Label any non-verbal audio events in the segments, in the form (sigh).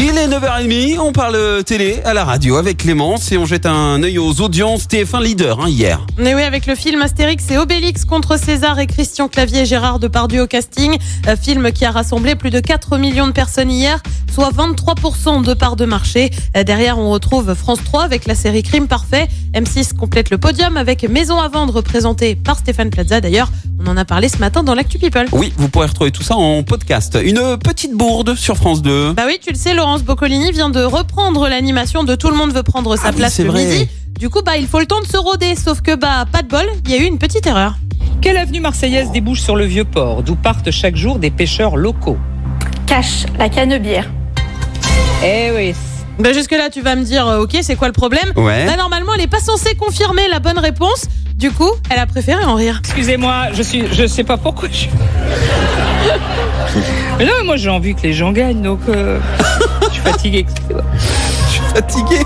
Il est 9h30, on parle télé à la radio avec Clémence et on jette un œil aux audiences TF1 leader hein, hier. Mais oui, avec le film Astérix et Obélix contre César et Christian Clavier et Gérard Depardieu au casting, film qui a rassemblé plus de 4 millions de personnes hier, soit 23% de part de marché. Euh, Derrière, on retrouve France 3 avec la série Crime Parfait. M6 complète le podium avec Maison à vendre présentée par Stéphane Plaza. D'ailleurs, on en a parlé ce matin dans l'Actu People. Oui, vous pourrez retrouver tout ça en podcast. Une petite bourde sur France 2. Bah oui, tu le sais, Laurence Boccolini vient de reprendre l'animation de Tout le monde veut prendre sa Ah oui, place le vrai. midi. Du coup, bah, il faut le temps de se rôder. Sauf que, bah, pas de bol, il y a eu une petite erreur. Quelle avenue marseillaise débouche sur le vieux port, d'où partent chaque jour des pêcheurs locaux? Cache la canebière. Eh oui. Bah, jusque-là, tu vas me dire, euh, ok, c'est quoi le problème? Ouais. Bah, normalement, elle est pas censée confirmer la bonne réponse. Du coup, elle a préféré en rire. Excusez-moi, je suis, je sais pas pourquoi je. Mais non, mais moi j'ai envie que les gens gagnent, donc euh, je suis fatigué. excusez-moi. Je suis fatigué.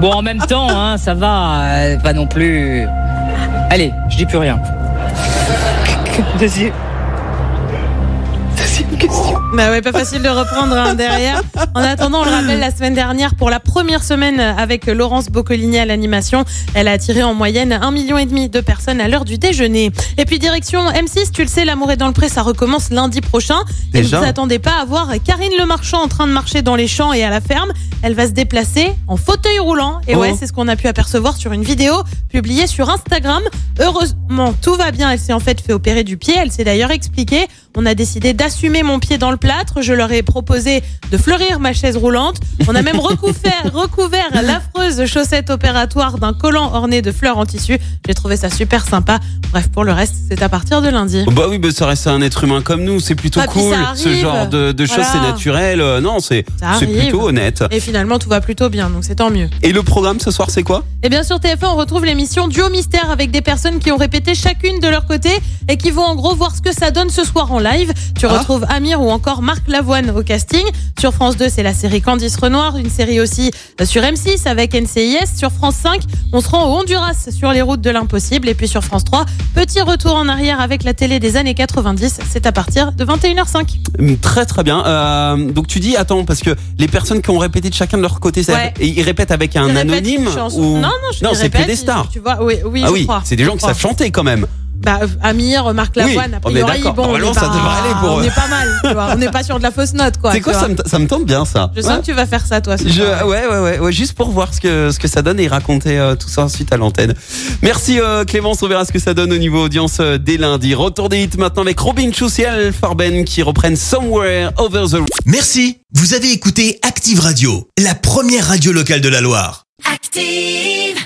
Bon, en même temps, hein, ça va, euh, pas non plus. Allez, je dis plus rien. Deuxième. Deuxième question. Bah ouais, pas facile de reprendre hein, derrière. En attendant, on le rappelle, la semaine dernière, pour la première semaine avec Laurence Boccolini à l'animation, elle a attiré en moyenne un million et demi de personnes à l'heure du déjeuner. Et puis direction M6, tu le sais, l'amour est dans le pré, ça recommence lundi prochain. Et Déjà vous attendez pas à voir Karine Le Marchand en train de marcher dans les champs et à la ferme. Elle va se déplacer en fauteuil roulant. Et Oh. ouais, c'est ce qu'on a pu apercevoir sur une vidéo publiée sur Instagram. Heureusement, tout va bien. Elle s'est en fait fait opérer du pied. Elle s'est d'ailleurs expliquée. On a décidé d'assumer mon pied dans le plâtre. Je leur ai proposé de fleurir ma chaise roulante. On a même (laughs) recouvert, recouvert l'affreuse chaussette opératoire d'un collant orné de fleurs en tissu. J'ai trouvé ça super sympa. Bref, pour le reste, c'est à partir de lundi. Bah oui, bah ça reste un être humain comme nous, c'est plutôt Ah, cool. Ce genre de, de choses, Voilà. c'est naturel. Euh, non, c'est plutôt honnête. Et finalement, tout va plutôt bien, donc c'est tant mieux. Et le programme ce soir, c'est quoi? Et bien sur TF1, on retrouve l'émission Duo Mystère avec des personnes qui ont répété chacune de leur côté et qui vont en gros voir ce que ça donne ce soir en live. Tu Ah. retrouves Amir ou encore Marc Lavoine au casting. Sur France 2, c'est la série Candice Renoir, une série aussi euh, sur M6 avec NCIS. Sur France 5, on se rend au Honduras sur les routes de l'impossible. Et puis sur France 3, petit retour en arrière avec la télé des années 90. C'est à partir de 21h05. Hum, Très très bien. Euh, donc tu dis, attends, parce que les personnes qui ont répété de chacun de leur côté, ça- Ouais. et ils répètent avec un anonyme ou... Non, non, je Non, c'est que des stars. Tu vois, oui, oui, ah oui, c'est des gens qui savent chanter quand même. Bah, Amir, Marc Oui, Lavoine, a on est priori, bon, on Normalement, est ça pas- devrait aller pour eux. On est pas mal, tu vois. On n'est pas sur de la fausse note, quoi. C'est quoi ça me, ça me tente bien ça. Je sens que tu vas faire ça, toi. ce Je, soir. ouais, ouais, ouais, ouais, juste pour voir ce que, ce que ça donne et raconter euh, tout ça ensuite à l'antenne. Merci euh, Clémence, on verra ce que ça donne au niveau audience euh, dès lundi. Retour des hits maintenant avec Robin Al Farben qui reprennent Somewhere Over the Merci, vous avez écouté Active Radio, la première radio locale de la Loire. Active.